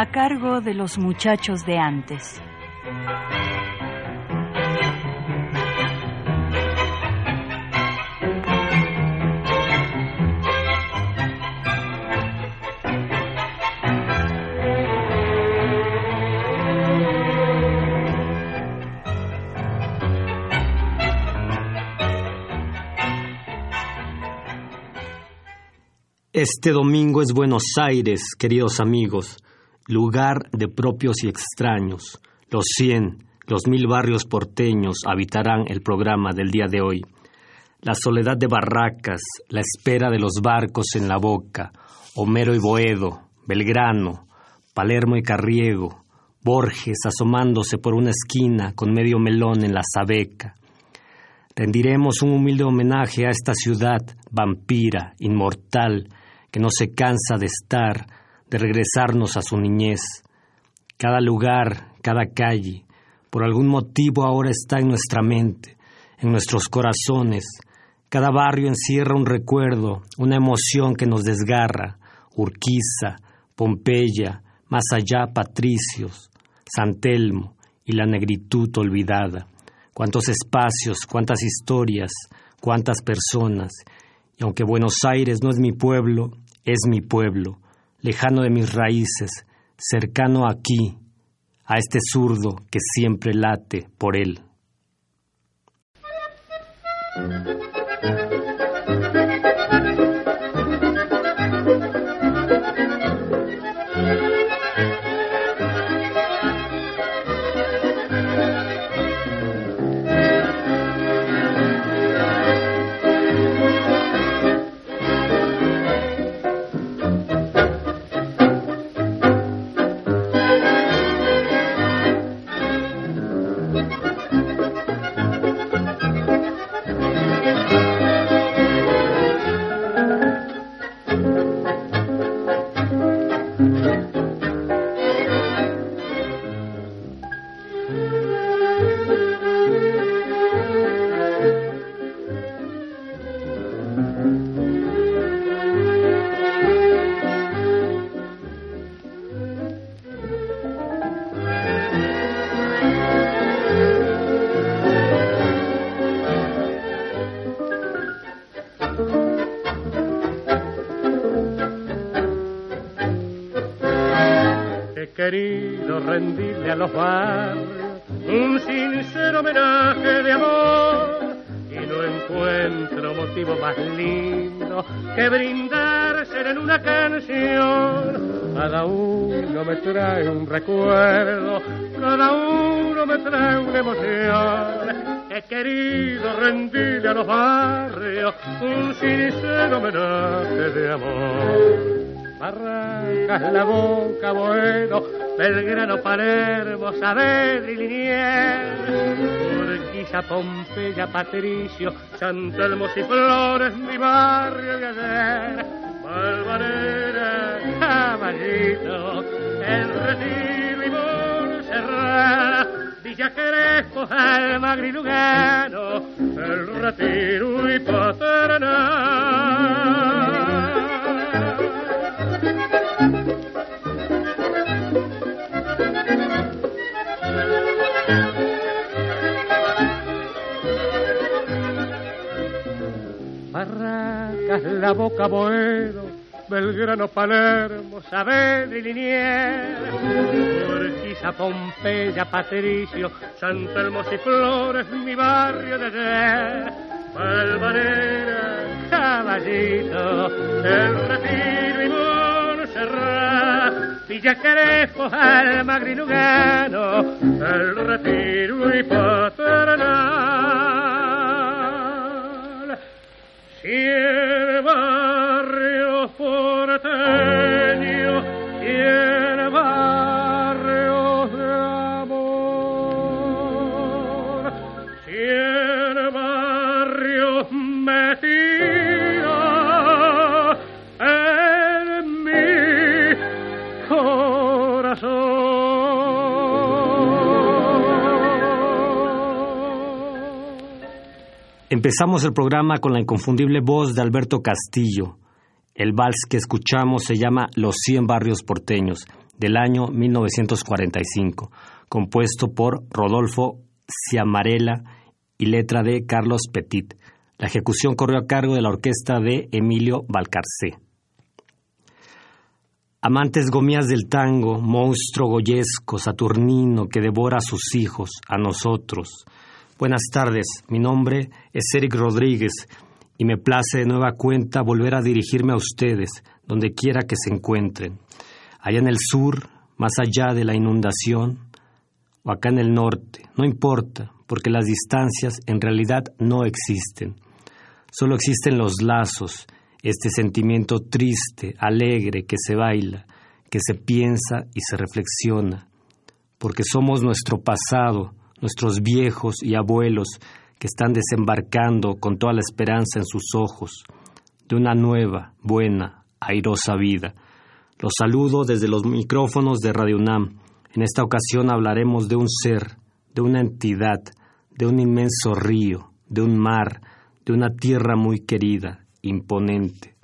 A cargo de los muchachos de antes. Este domingo es Buenos Aires, queridos amigos lugar de propios y extraños. Los cien, los mil barrios porteños habitarán el programa del día de hoy. La soledad de barracas, la espera de los barcos en la boca, Homero y Boedo, Belgrano, Palermo y Carriego, Borges asomándose por una esquina con medio melón en la sabeca. Rendiremos un humilde homenaje a esta ciudad vampira, inmortal, que no se cansa de estar, de regresarnos a su niñez. Cada lugar, cada calle, por algún motivo ahora está en nuestra mente, en nuestros corazones. Cada barrio encierra un recuerdo, una emoción que nos desgarra. Urquiza, Pompeya, más allá Patricios, San Telmo y la negritud olvidada. Cuántos espacios, cuántas historias, cuántas personas. Y aunque Buenos Aires no es mi pueblo, es mi pueblo lejano de mis raíces, cercano aquí, a este zurdo que siempre late por él. Los barrios un sincero homenaje de amor y no encuentro motivo más lindo que brindarse en una canción. Cada uno me trae un recuerdo, cada uno me trae una emoción. He querido rendirle a los barrios un sincero homenaje de amor. Barracas, La Boca, Boedo, Belgrano, Palermo, Saavedra y Liniers, Urquiza, Pompeya, Patricio, San y Flores, mi barrio de ayer, Valvanera, Caballito, El Retiro y Montserrat, Villa Crespo, Almagri, Lugano, El Retiro y Paternal. La Boca, Boedo, Belgrano, Palermo, Saavedra y Liniers, Urquiza, Pompeya, Patricio, San Telmo y Flores, mi barrio de ayer, Palmarera, Caballito, El Retiro y Montserrat, Villa Crespo, Almagri, Lugano, El Retiro y Paternal. Y Empezamos el programa con la inconfundible voz de Alberto Castillo. El vals que escuchamos se llama Los 100 barrios porteños, del año 1945, compuesto por Rodolfo Ciamarela y letra de Carlos Petit. La ejecución corrió a cargo de la orquesta de Emilio Valcarcé. Amantes gomías del tango, monstruo goyesco, saturnino que devora a sus hijos, a nosotros. Buenas tardes, mi nombre es Eric Rodríguez y me place de nueva cuenta volver a dirigirme a ustedes, donde quiera que se encuentren. Allá en el sur, más allá de la inundación, o acá en el norte, no importa, porque las distancias en realidad no existen. Solo existen los lazos, este sentimiento triste, alegre, que se baila, que se piensa y se reflexiona, porque somos nuestro pasado, nuestros viejos y abuelos que están desembarcando con toda la esperanza en sus ojos de una nueva, buena, airosa vida. Los saludo desde los micrófonos de Radio UNAM. En esta ocasión hablaremos de un ser, de una entidad, de un inmenso río, de un mar, de una tierra muy querida, imponente.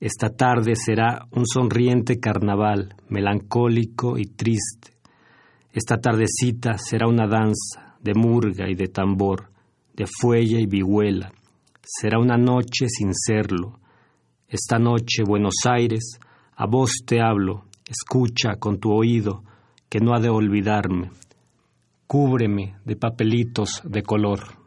Esta tarde será un sonriente carnaval, melancólico y triste. Esta tardecita será una danza de murga y de tambor, de fuelle y vihuela. Será una noche sin serlo. Esta noche, Buenos Aires, a vos te hablo, escucha con tu oído, que no ha de olvidarme. Cúbreme de papelitos de color.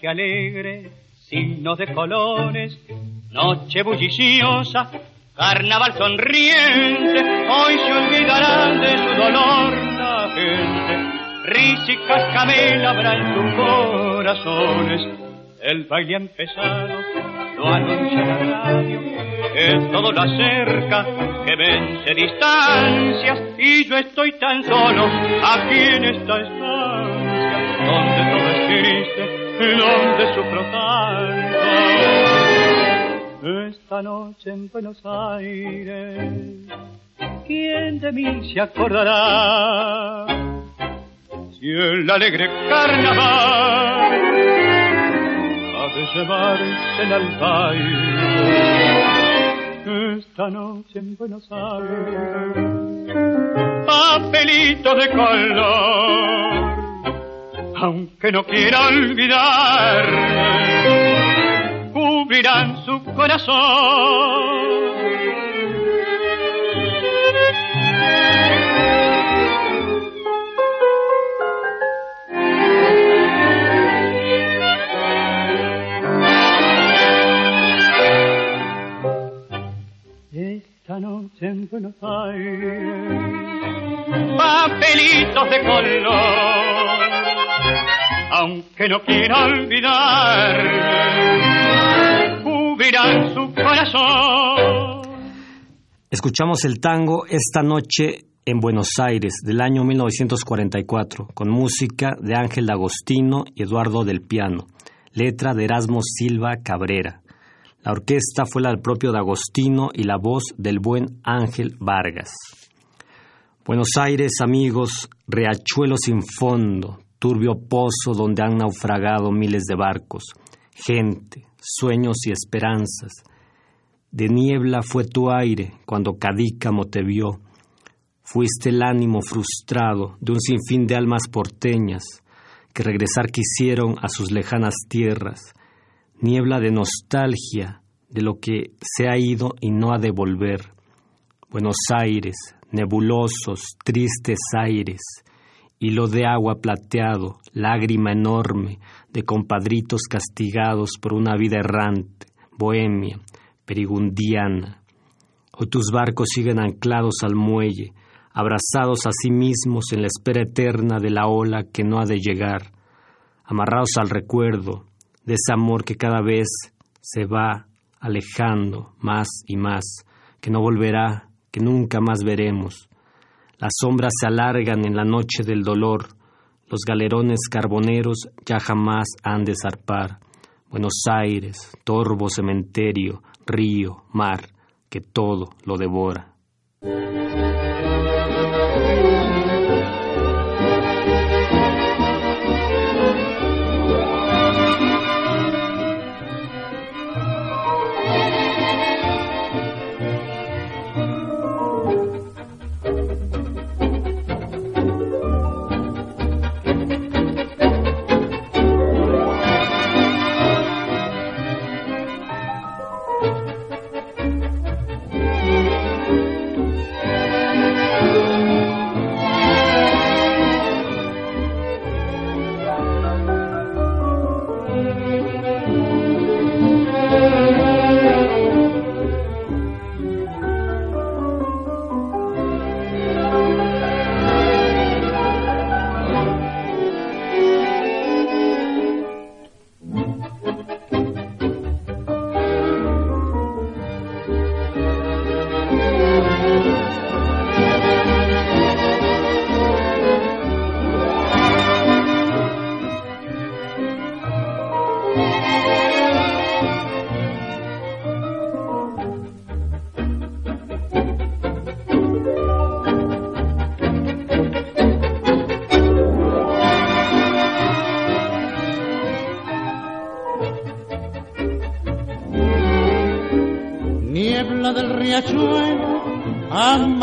Que alegre, signos de colores, noche bulliciosa, carnaval sonriente, hoy se olvidarán de su dolor la gente. Risa y cascabel habrá sus corazones, el baile ha empezado, lo anuncia la radio, que todo lo acerca, que vence distancias, y yo estoy tan solo aquí en esta estancia, donde es donde sufro tanto. Esta noche en Buenos Aires, ¿quién de mí se acordará? Si el alegre carnaval ha de llevarse al baile. Esta noche en Buenos Aires, papelito de color aunque no quiera olvidar, cubrirán su corazón. Esta noche en Buenos Aires, papelitos de color aunque no quiera olvidar, su corazón. Escuchamos el tango esta noche en Buenos Aires del año 1944 con música de Ángel Agostino y Eduardo del Piano, letra de Erasmo Silva Cabrera. La orquesta fue la del propio D'Agostino y la voz del buen Ángel Vargas. Buenos Aires, amigos, riachuelo sin fondo, turbio pozo donde han naufragado miles de barcos, gente, sueños y esperanzas. De niebla fue tu aire cuando Cadícamo te vio, Fuiste el ánimo frustrado de un sinfín de almas porteñas que regresar quisieron a sus lejanas tierras, niebla de nostalgia de lo que se ha ido y no ha de volver. Buenos Aires, nebulosos, tristes aires, hilo de agua plateado, lágrima enorme de compadritos castigados por una vida errante, bohemia, perigundiana. Hoy tus barcos siguen anclados al muelle, abrazados a sí mismos en la espera eterna de la ola que no ha de llegar, amarrados al recuerdo de ese amor que cada vez se va alejando más y más, que no volverá, que nunca más veremos. Las sombras se alargan en la noche del dolor, los galerones carboneros ya jamás han de zarpar. Buenos Aires, torvo cementerio, río, mar, que todo lo devora.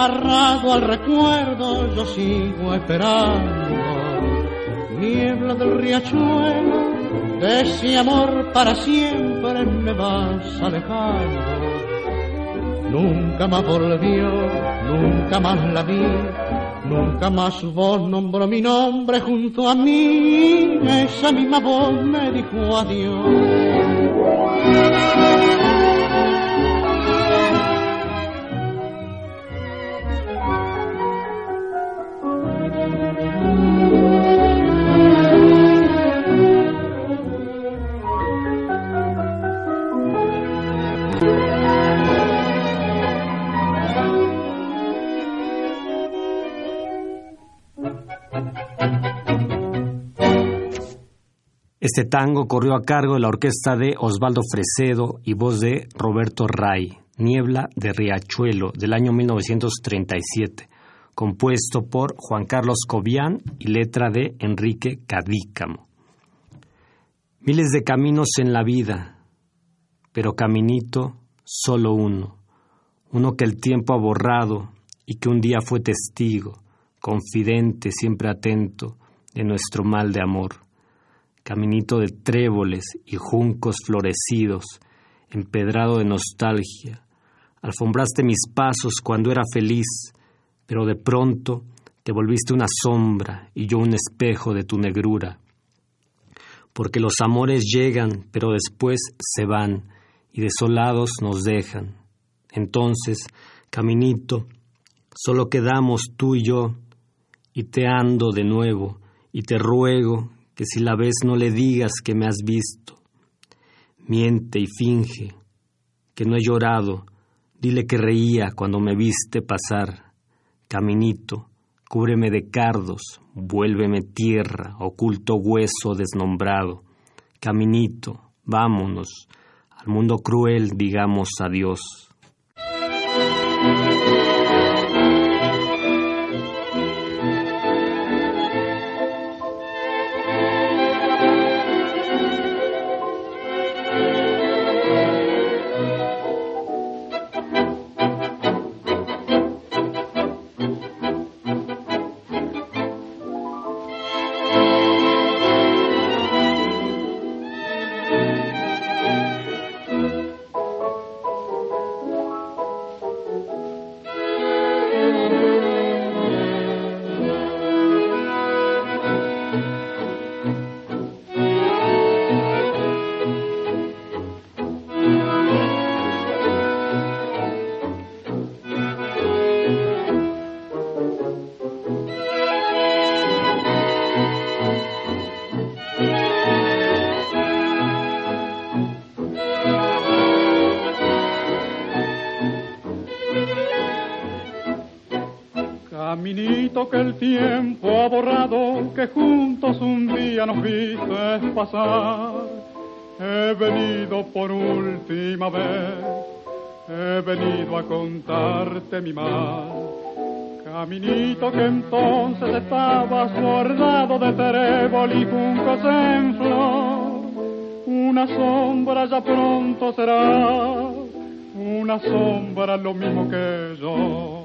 Amarrado al recuerdo, yo sigo esperando. Niebla del riachuelo, de ese amor para siempre me vas alejando. Nunca más volvió, nunca más la vi, nunca más vos nombró mi nombre junto a mí. Esa misma voz me dijo adiós. Este tango corrió a cargo de la orquesta de Osvaldo Fresedo y voz de Roberto Ray, Niebla de Riachuelo, del año 1937, compuesto por Juan Carlos Cobian y letra de Enrique Cadícamo. Miles de caminos en la vida, pero caminito solo uno, uno que el tiempo ha borrado y que un día fue testigo, confidente, siempre atento de nuestro mal de amor caminito de tréboles y juncos florecidos, empedrado de nostalgia. Alfombraste mis pasos cuando era feliz, pero de pronto te volviste una sombra y yo un espejo de tu negrura. Porque los amores llegan, pero después se van y desolados nos dejan. Entonces, caminito, solo quedamos tú y yo, y te ando de nuevo, y te ruego que si la ves no le digas que me has visto. Miente y finge que no he llorado, dile que reía cuando me viste pasar. Caminito, cúbreme de cardos, vuélveme tierra, oculto hueso desnombrado. Caminito, vámonos, al mundo cruel digamos adiós. Que el tiempo ha borrado, que juntos un día nos viste pasar. He venido por última vez, he venido a contarte mi mal. Caminito que entonces estaba bordado de trébol y juncos en flor. Una sombra ya pronto será, una sombra lo mismo que yo.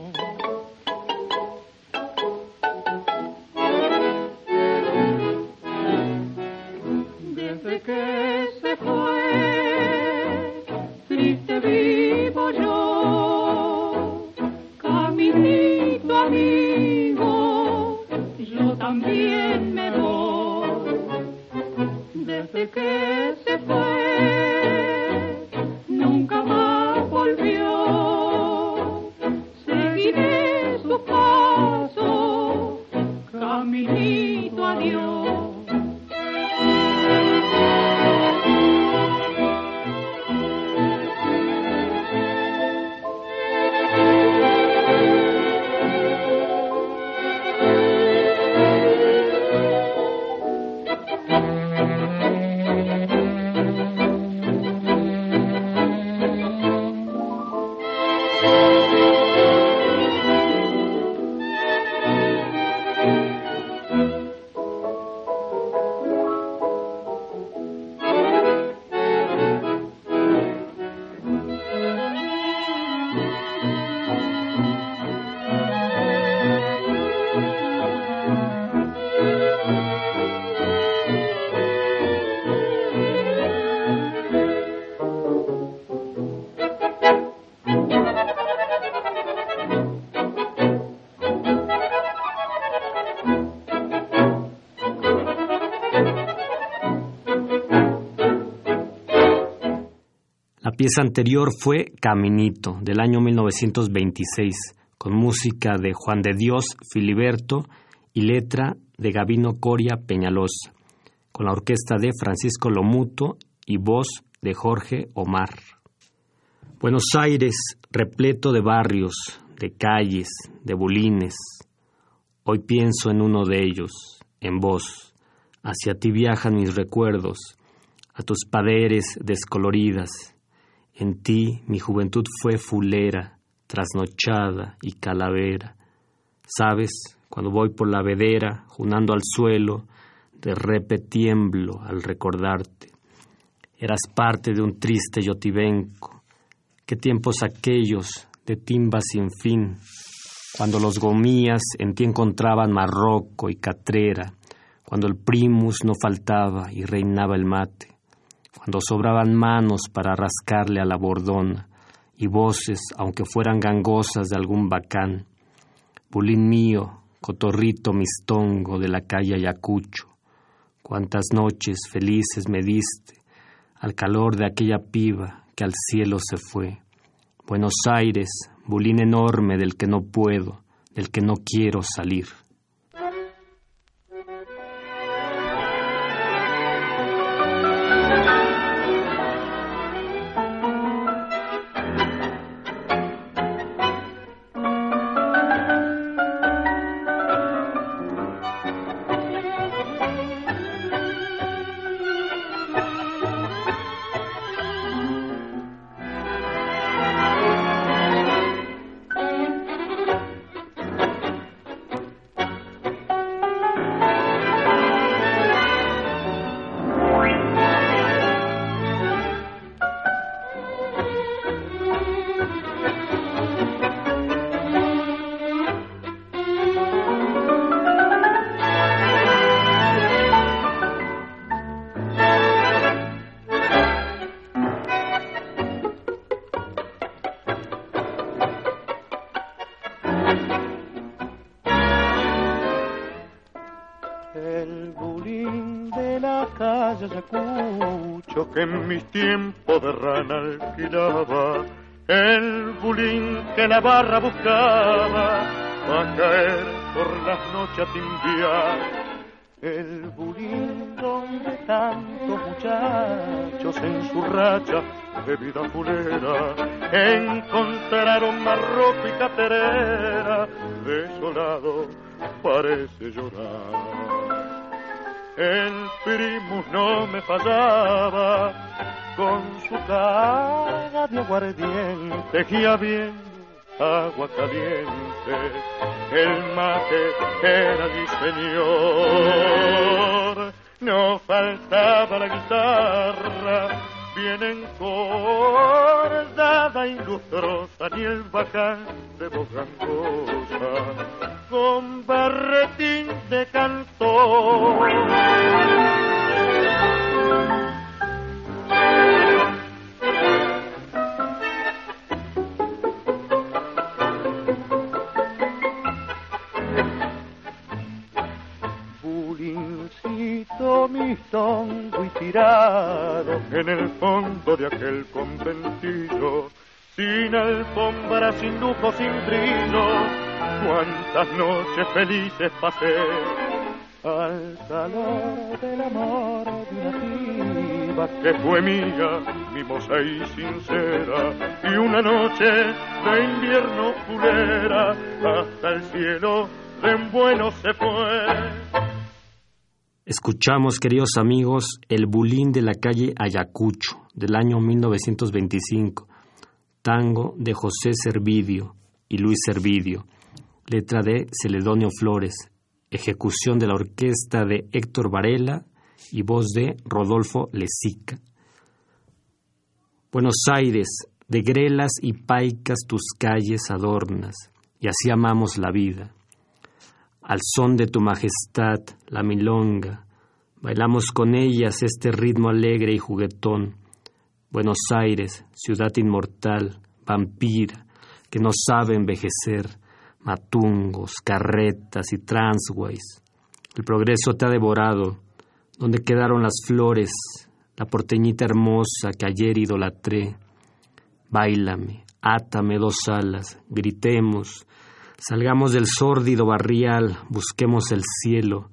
Pieza anterior fue Caminito, del año 1926, con música de Juan de Dios Filiberto y letra de Gabino Coria Peñalosa, con la orquesta de Francisco Lomuto y voz de Jorge Omar. Buenos Aires, repleto de barrios, de calles, de bulines. Hoy pienso en uno de ellos, en vos. Hacia ti viajan mis recuerdos, a tus paderes descoloridas en ti mi juventud fue fulera, trasnochada y calavera. Sabes, cuando voy por la vedera, junando al suelo, de repe tiemblo al recordarte. Eras parte de un triste yotibenco. Qué tiempos aquellos de timba sin fin, cuando los gomías en ti encontraban marroco y catrera, cuando el primus no faltaba y reinaba el mate cuando sobraban manos para rascarle a la bordona y voces, aunque fueran gangosas de algún bacán. Bulín mío, cotorrito mistongo de la calle Ayacucho, cuántas noches felices me diste al calor de aquella piba que al cielo se fue. Buenos Aires, bulín enorme del que no puedo, del que no quiero salir. En mis tiempos de rana alquilaba, el bulín que la barra buscaba, a caer por las noches a timbiar. El bulín donde tantos muchachos en su racha de vida fulera encontrarán aroma rojo y caterera, desolado parece llorar. El primus no me fallaba con su cara de aguardiente y habiendo agua caliente, el mate era mi señor. No faltaba la guitarra, bien encordada y lustrosa, ni el bacán de voz con barretín de cantor. mi tongo y tirado en el fondo de aquel conventillo, sin alfombra, sin lujo, sin brillo, cuántas noches felices pasé al calor del amor de una piba que fue mía, mimosa y sincera, y una noche de invierno culera hasta el cielo en bueno se fue Escuchamos, queridos amigos, El Bulín de la calle Ayacucho, del año 1925, tango de José Servidio y Luis Servidio, letra de Celedonio Flores, ejecución de la orquesta de Héctor Varela y voz de Rodolfo Lezica. Buenos Aires, de grelas y paicas tus calles adornas, y así amamos la vida al son de tu majestad, la milonga. Bailamos con ellas este ritmo alegre y juguetón. Buenos Aires, ciudad inmortal, vampira, que no sabe envejecer, matungos, carretas y transways. El progreso te ha devorado. ¿Dónde quedaron las flores, la porteñita hermosa que ayer idolatré? Báilame, átame dos alas, gritemos, Salgamos del sórdido barrial, busquemos el cielo,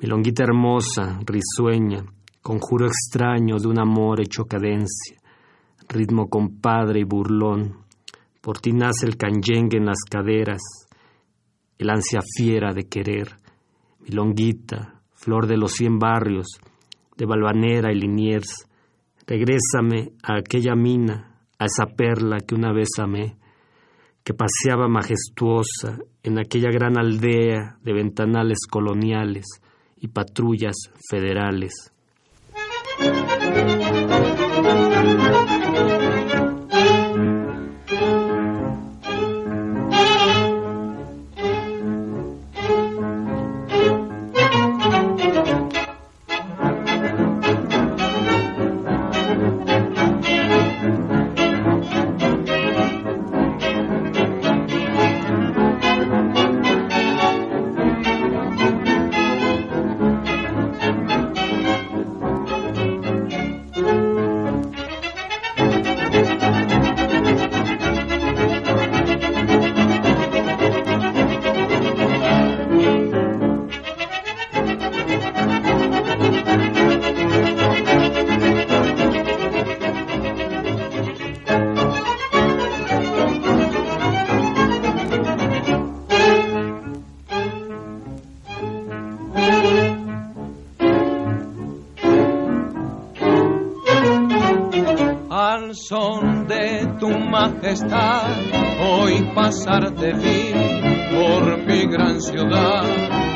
milonguita hermosa, risueña, conjuro extraño de un amor hecho cadencia, ritmo compadre y burlón, por ti nace el canyengue en las caderas, el ansia fiera de querer, milonguita, flor de los cien barrios, de Balvanera y Liniers, regrésame a aquella mina, a esa perla que una vez amé, que paseaba majestuosa en aquella gran aldea de ventanales coloniales y patrullas federales. Hoy pasar de vi por mi gran ciudad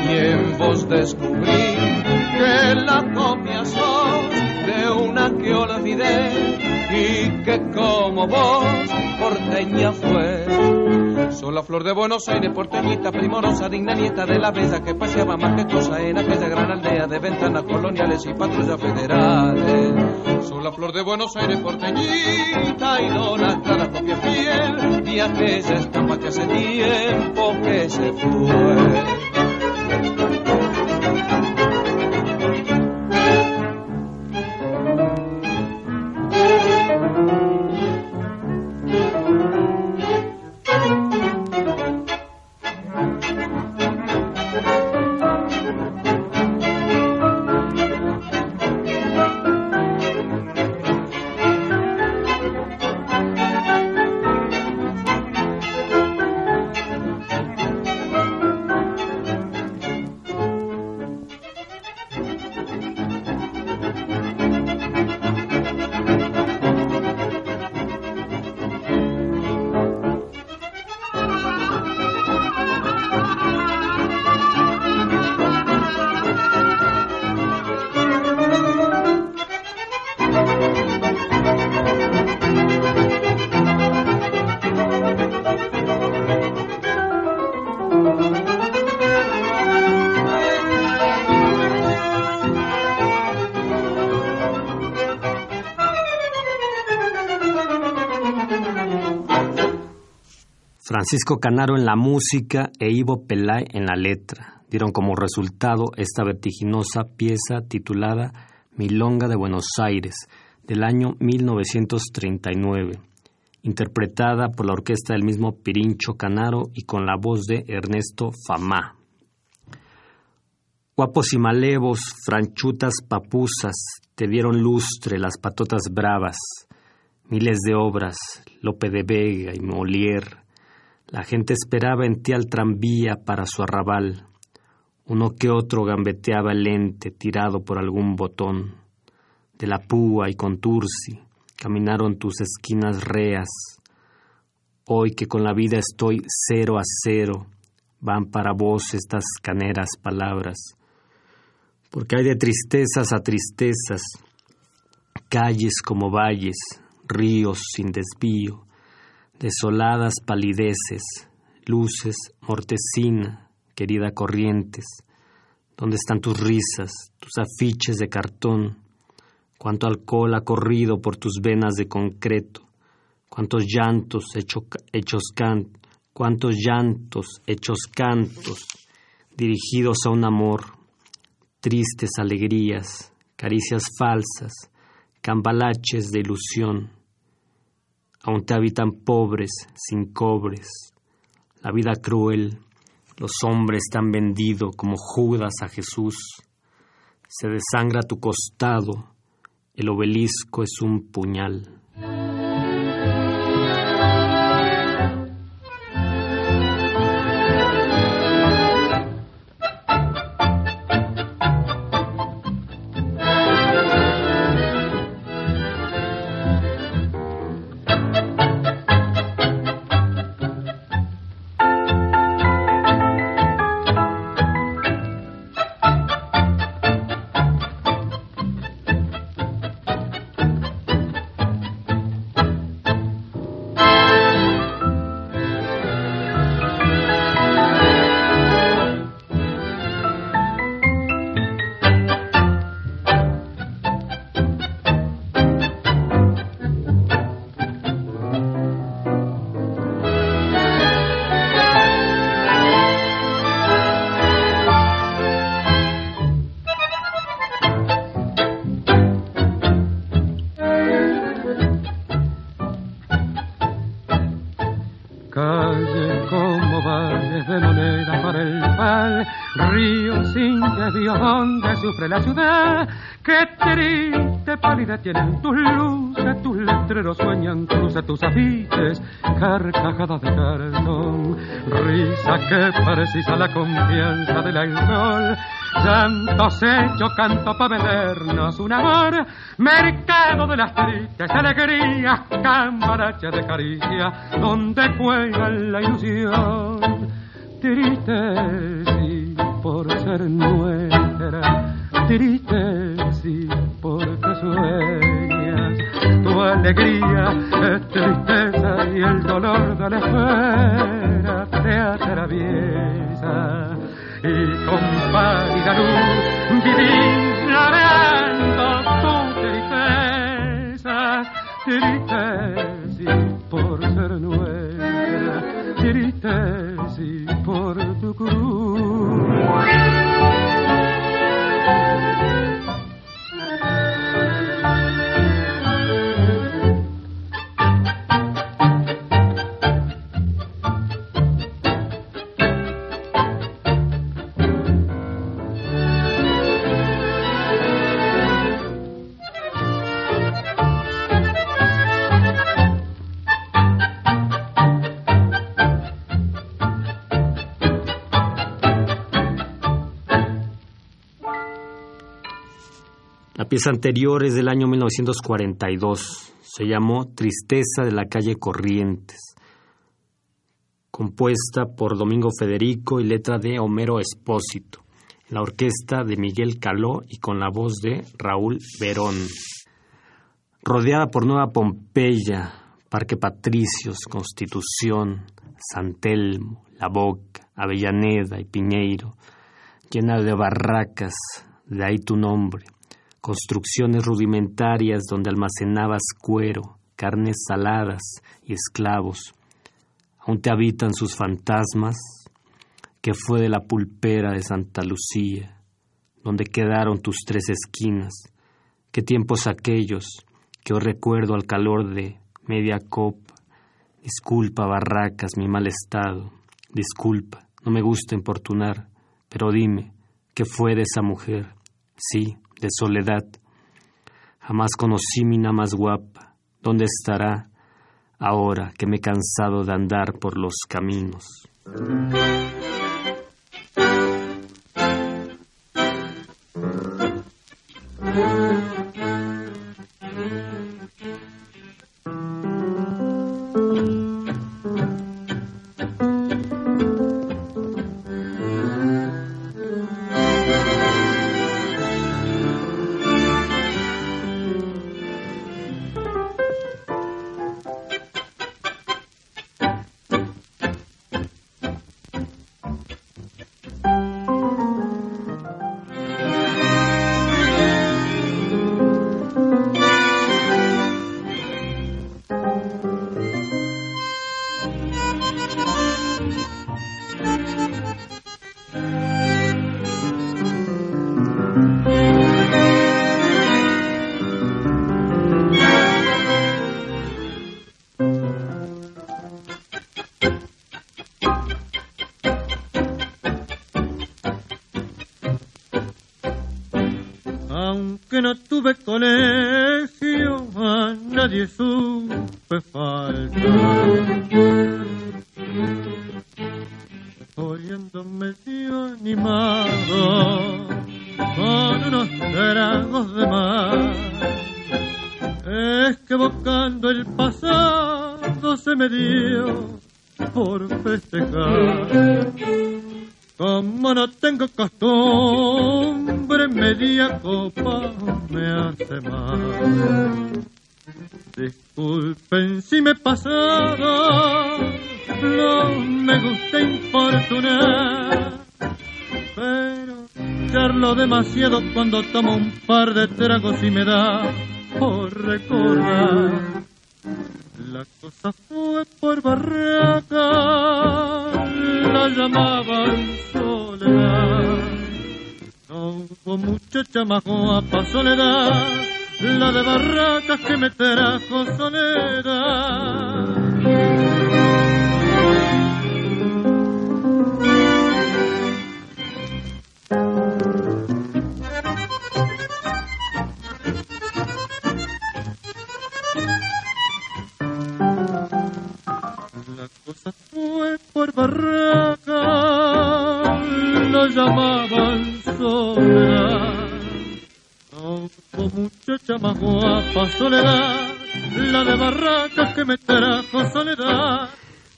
y en vos descubrí que la copia sos de una que olvidé y que como vos porteña fue la flor de Buenos Aires, porteñita, primorosa, digna nieta de la bella que paseaba majestuosa en aquella gran aldea de ventanas coloniales y patrullas federales. Soy la flor de Buenos Aires, porteñita, idolatrada copia fiel y aquella estampa que hace tiempo que se fue. Francisco Canaro en la música e Ivo Pelay en la letra dieron como resultado esta vertiginosa pieza titulada Milonga de Buenos Aires del año 1939, interpretada por la orquesta del mismo Pirincho Canaro y con la voz de Ernesto Famá. Guapos y malevos, franchutas papusas, te dieron lustre las patotas bravas, miles de obras, Lope de Vega y Molière, la gente esperaba en ti al tranvía para su arrabal. Uno que otro gambeteaba el lente tirado por algún botón. De la púa y contursi caminaron tus esquinas reas. Hoy que con la vida estoy cero a cero, van para vos estas caneras palabras. Porque hay de tristezas a tristezas, calles como valles, ríos sin desvío, desoladas palideces, luces, mortecina, querida corrientes, ¿dónde están tus risas, tus afiches de cartón? Cuánto alcohol ha corrido por tus venas de concreto, cuántos llantos hechos can, cuántos llantos hechos cantos, dirigidos a un amor, tristes alegrías, caricias falsas, cambalaches de ilusión aún te habitan pobres, sin cobres. La vida cruel, los hombres te vendido como Judas a Jesús. Se desangra tu costado, el obelisco es un puñal. Que precisa la confianza del alcohol. Santos hecho canto para vendernos un amor, mercado de las tristes alegrías, cambarache de caricia, donde juega la ilusión. Triste, sí, por ser nuestra triste, sí, porque sueñas. Tu alegría es tristeza y el dolor de la espera te atraviesa. Y con pálida luz vivís ladeando tu tristeza, triste, sí, por ser nuestra, triste, sí, por tu cruz. Pieza anterior es del año 1942. Se llamó Tristeza de la calle Corrientes. Compuesta por Domingo Federico y letra de Homero Espósito. la orquesta de Miguel Caló y con la voz de Raúl Verón. Rodeada por Nueva Pompeya, Parque Patricios, Constitución, San Telmo, La Boca, Avellaneda y Piñeiro, llena de barracas, de ahí tu nombre construcciones rudimentarias donde almacenabas cuero, carnes saladas y esclavos. Aún te habitan sus fantasmas, que fue de la pulpera de Santa Lucía, donde quedaron tus tres esquinas, qué tiempos aquellos que hoy recuerdo al calor de media copa. Disculpa, barracas, mi mal estado, disculpa, no me gusta importunar, pero dime, ¿qué fue de esa mujer? Sí, de soledad. Jamás conocí mina más guapa. ¿Dónde estará ahora que me he cansado de andar por los caminos? altar demasiado cuando tomo un par de tragos y me da por recordar. La cosa fue por barraca, la llamaban soledad. No hubo muchacha más guapa soledad, la de barracas que me trajo soledad. Barracas que me soledad.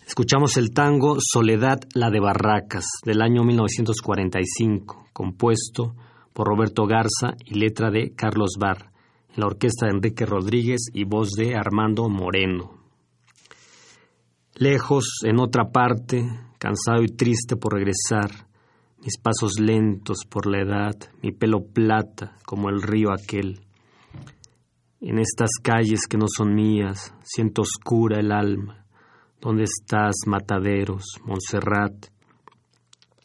Escuchamos el tango Soledad, la de Barracas, del año 1945, compuesto por Roberto Garza y letra de Carlos Barr, en la orquesta de Enrique Rodríguez y voz de Armando Moreno. Lejos, en otra parte, cansado y triste por regresar, mis pasos lentos por la edad, mi pelo plata como el río aquel. En estas calles que no son mías, siento oscura el alma. ¿Dónde estás, Mataderos, Montserrat?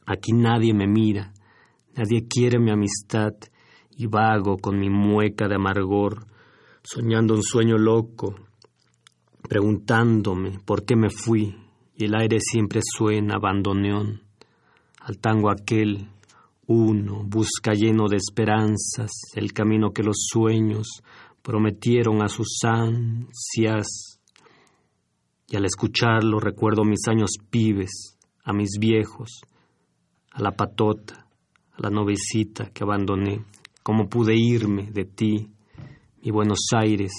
Aquí nadie me mira, nadie quiere mi amistad y vago con mi mueca de amargor, soñando un sueño loco, preguntándome por qué me fui y el aire siempre suena bandoneón. Al tango aquel, uno busca lleno de esperanzas el camino que los sueños prometieron a sus ansias y al escucharlo recuerdo mis años pibes, a mis viejos, a la patota, a la novecita que abandoné. ¿Cómo pude irme de ti, mi Buenos Aires?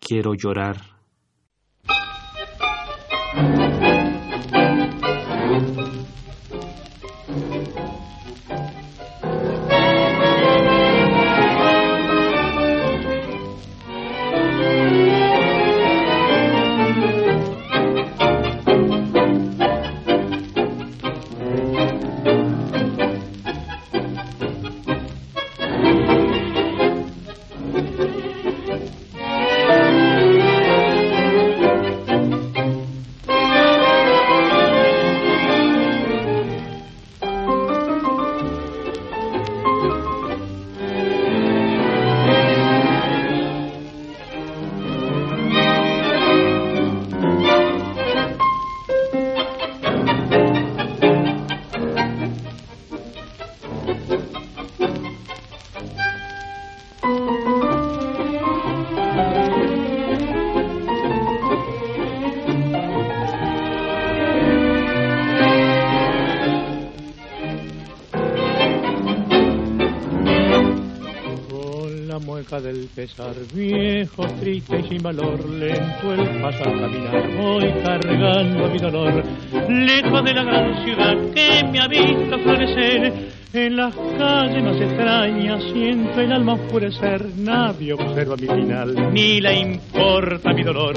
Quiero llorar. Pesar, viejo, triste y sin valor, lento el paso al caminar, voy cargando mi dolor, lejos de la gran ciudad que me ha visto florecer, en las calles más extrañas siento el alma oscurecer, nadie observa mi final, ni le importa mi dolor,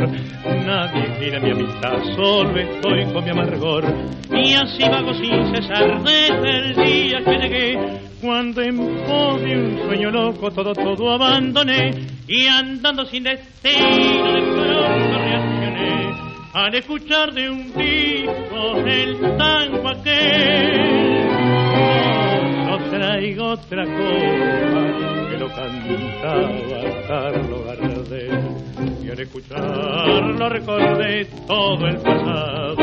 nadie quiere mi amistad, solo estoy con mi amargor, y así vago sin cesar desde el día que llegué cuando en pos de un sueño loco todo, todo abandoné y andando sin destino de pronto reaccioné al escuchar de un disco el tango aquel. No, traigo otra cosa que lo cantaba Carlos Gardel y al escucharlo recordé todo el pasado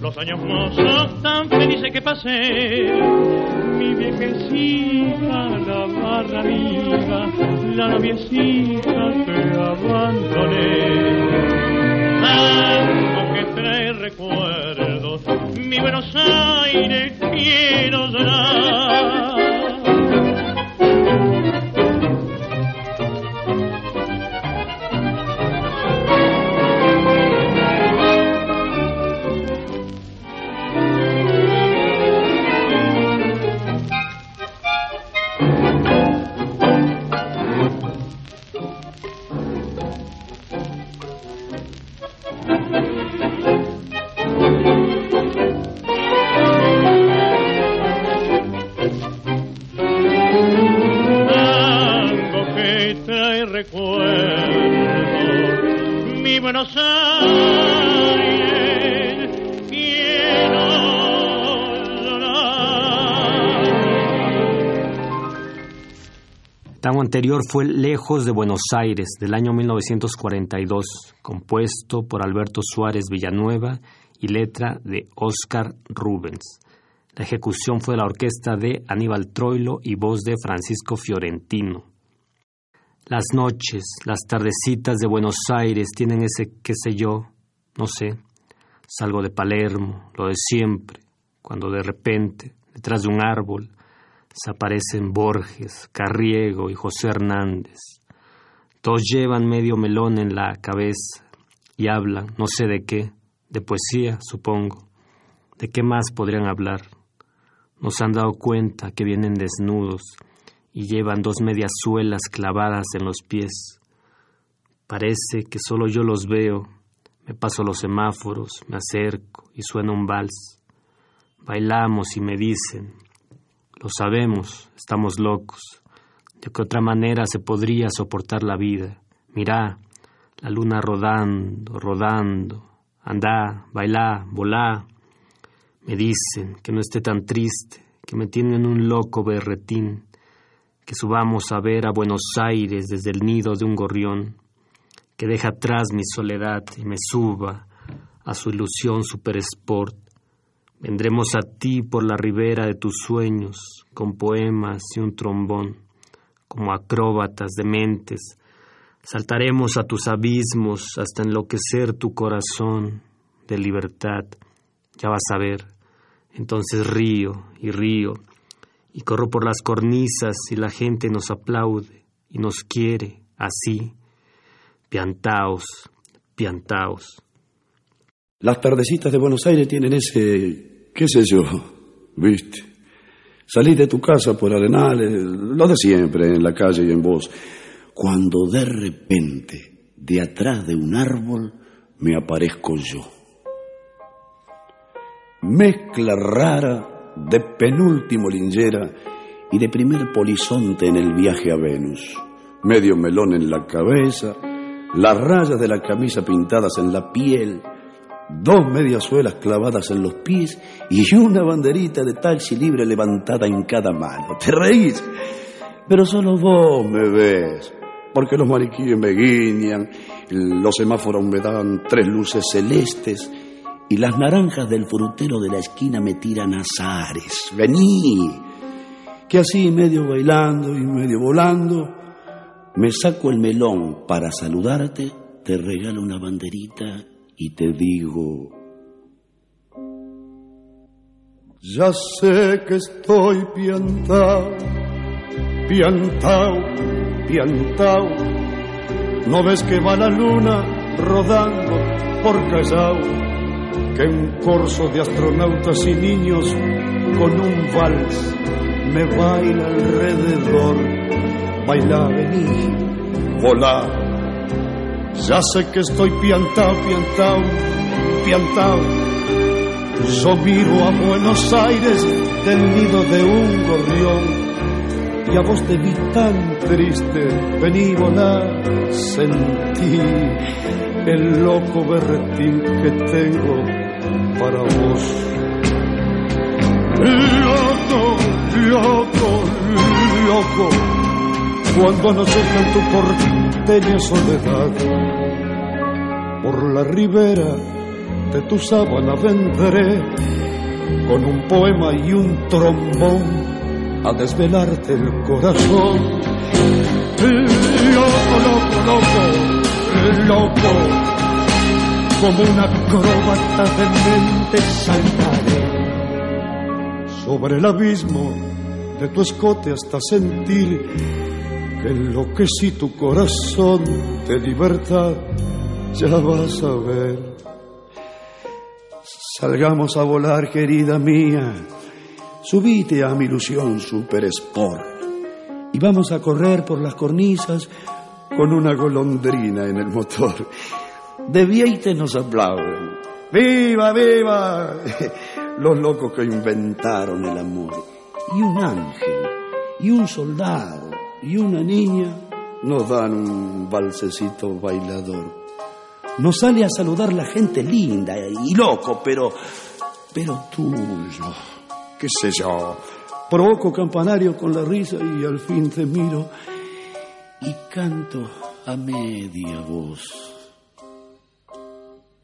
los años mozos tan felices que pasé. Mi viejecita, la barra amiga, la noviecita que abandoné. Tanto que trae recuerdos, mi Buenos Aires quiero llorar. Anterior fue Lejos de Buenos Aires, del año 1942, compuesto por Alberto Suárez Villanueva y letra de Oscar Rubens. La ejecución fue de la orquesta de Aníbal Troilo y voz de Francisco Fiorentino. Las noches, las tardecitas de Buenos Aires tienen ese qué sé yo, no sé. Salgo de Palermo, lo de siempre, cuando de repente, detrás de un árbol, se aparecen Borges, Carriego y José Hernández. Todos llevan medio melón en la cabeza y hablan, no sé de qué, de poesía, supongo. ¿De qué más podrían hablar? Nos han dado cuenta que vienen desnudos y llevan dos medias suelas clavadas en los pies. Parece que solo yo los veo. Me paso los semáforos, me acerco y suena un vals. Bailamos y me dicen, lo sabemos, estamos locos. ¿De qué otra manera se podría soportar la vida? Mirá, la luna rodando, rodando. Andá, bailá, volá. Me dicen que no esté tan triste, que me tienen un loco berretín, que subamos a ver a Buenos Aires desde el nido de un gorrión, que deja atrás mi soledad y me suba a su ilusión super sport, Vendremos a ti por la ribera de tus sueños, con poemas y un trombón, como acróbatas de mentes. Saltaremos a tus abismos hasta enloquecer tu corazón de libertad. Ya vas a ver. Entonces río y río y corro por las cornisas y la gente nos aplaude y nos quiere así. Piantaos, piantaos. Las tardecitas de Buenos Aires tienen ese qué sé yo, viste. Salí de tu casa por Arenales, lo de siempre, en la calle y en vos, cuando de repente, de atrás de un árbol, me aparezco yo. Mezcla rara de penúltimo lingera y de primer polizonte en el viaje a Venus. Medio melón en la cabeza, las rayas de la camisa pintadas en la piel, dos mediasuelas clavadas en los pies y una banderita de taxi libre levantada en cada mano. ¿Te reís? Pero solo vos me ves, porque los mariquíes me guiñan, los semáforos me dan tres luces celestes y las naranjas del frutero de la esquina me tiran azares. Vení, que así medio bailando y medio volando, me saco el melón para saludarte, te regalo una banderita y te digo, ya sé que estoy piantao, piantao, piantao. ¿No ves que va la luna rodando por Callao? Que un corso de astronautas y niños con un vals me baila alrededor. Baila, vení, volá. Ya sé que estoy piantao, piantao, piantao. Yo miro a Buenos Aires del nido de un gorrión y a vos te vi tan triste, vení volar, sentí el loco berretín que tengo para vos. Loco, loco, loco, cuando no sepa en tu porteña soledad, la ribera de tu sábana vendré con un poema y un trombón a desvelarte el corazón. Loco, loco, loco, loco, como una acróbata de mente saltaré sobre el abismo de tu escote hasta sentir que enloquecí tu corazón de libertad. Ya vas a ver. Salgamos a volar, querida mía Subite a mi ilusión Super Sport y vamos a correr por las cornisas con una golondrina en el motor. De Vieite nos aplauden. ¡Viva, viva! Los locos que inventaron el amor. Y un ángel, y un soldado, y una niña nos dan un balsecito bailador. Nos sale a saludar la gente linda y loco, pero, pero tuyo qué sé yo. Provoco campanario con la risa y al fin te miro y canto a media voz.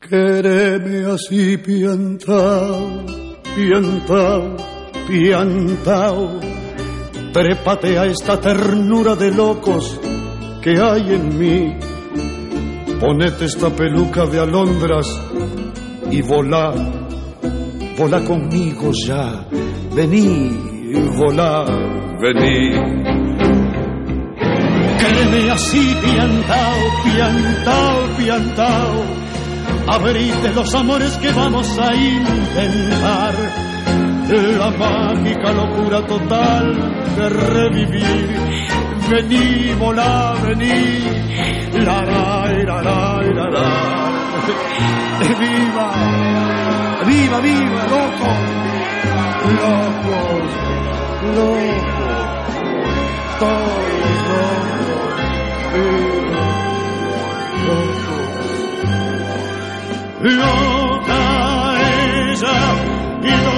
Quereme así piantao, piantao, piantao. Trépate a esta ternura de locos que hay en mí. Ponete esta peluca de alondras y volá, volá conmigo ya vení, volá, vení. Créeme así, piantao, piantao, piantao. Abrite los amores que vamos a intentar. La mágica locura total de revivir. Vení, volá, vení. La, la, la, la, la, la. Viva, viva, viva, loco locos, locos, todos locos, locos. Loca ella y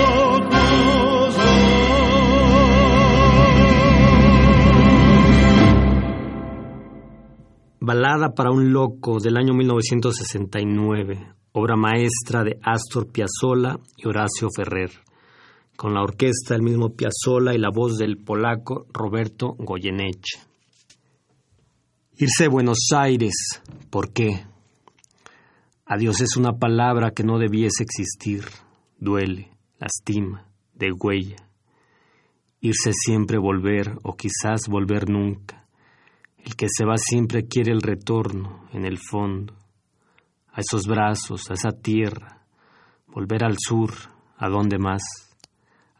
Balada para un loco del año 1969, obra maestra de Astor Piazzolla y Horacio Ferrer con la orquesta del mismo Piazzolla y la voz del polaco Roberto Goyeneche. Irse a Buenos Aires, ¿por qué? Adiós es una palabra que no debiese existir, duele, lastima, de huella. Irse siempre volver, o quizás volver nunca. El que se va siempre quiere el retorno, en el fondo, a esos brazos, a esa tierra, volver al sur, a donde más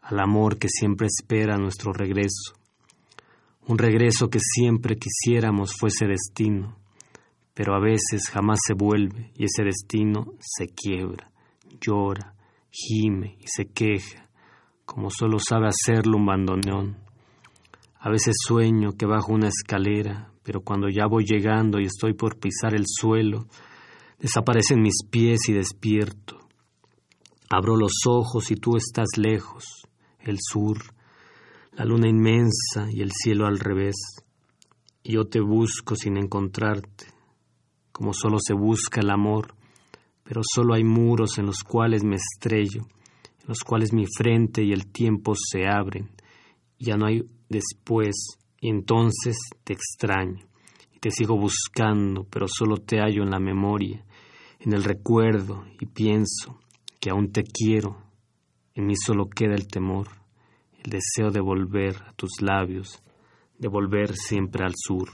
al amor que siempre espera nuestro regreso, un regreso que siempre quisiéramos fuese destino, pero a veces jamás se vuelve y ese destino se quiebra, llora, gime y se queja, como solo sabe hacerlo un bandoneón. A veces sueño que bajo una escalera, pero cuando ya voy llegando y estoy por pisar el suelo, desaparecen mis pies y despierto. Abro los ojos y tú estás lejos, el sur, la luna inmensa y el cielo al revés. Y yo te busco sin encontrarte, como solo se busca el amor, pero solo hay muros en los cuales me estrello, en los cuales mi frente y el tiempo se abren, ya no hay después, y entonces te extraño, y te sigo buscando, pero solo te hallo en la memoria, en el recuerdo, y pienso que aún te quiero, en mí solo queda el temor, el deseo de volver a tus labios, de volver siempre al sur.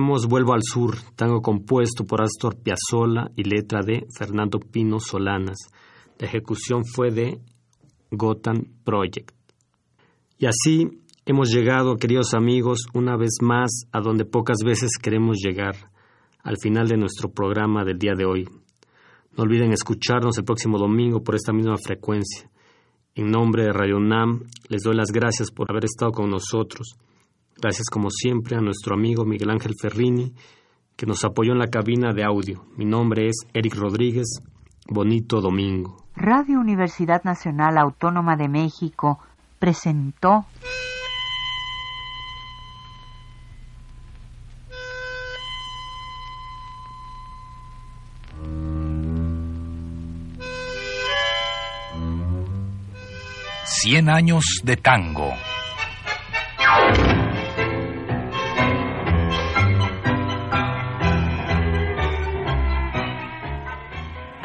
Vuelvo al Sur, tango compuesto por Astor Piazzolla y letra de Fernando Pino Solanas. La ejecución fue de Gotham Project. Y así hemos llegado, queridos amigos, una vez más a donde pocas veces queremos llegar, al final de nuestro programa del día de hoy. No olviden escucharnos el próximo domingo por esta misma frecuencia. En nombre de Radio NAM, les doy las gracias por haber estado con nosotros. Gracias como siempre a nuestro amigo Miguel Ángel Ferrini, que nos apoyó en la cabina de audio. Mi nombre es Eric Rodríguez. Bonito domingo. Radio Universidad Nacional Autónoma de México presentó Cien años de tango.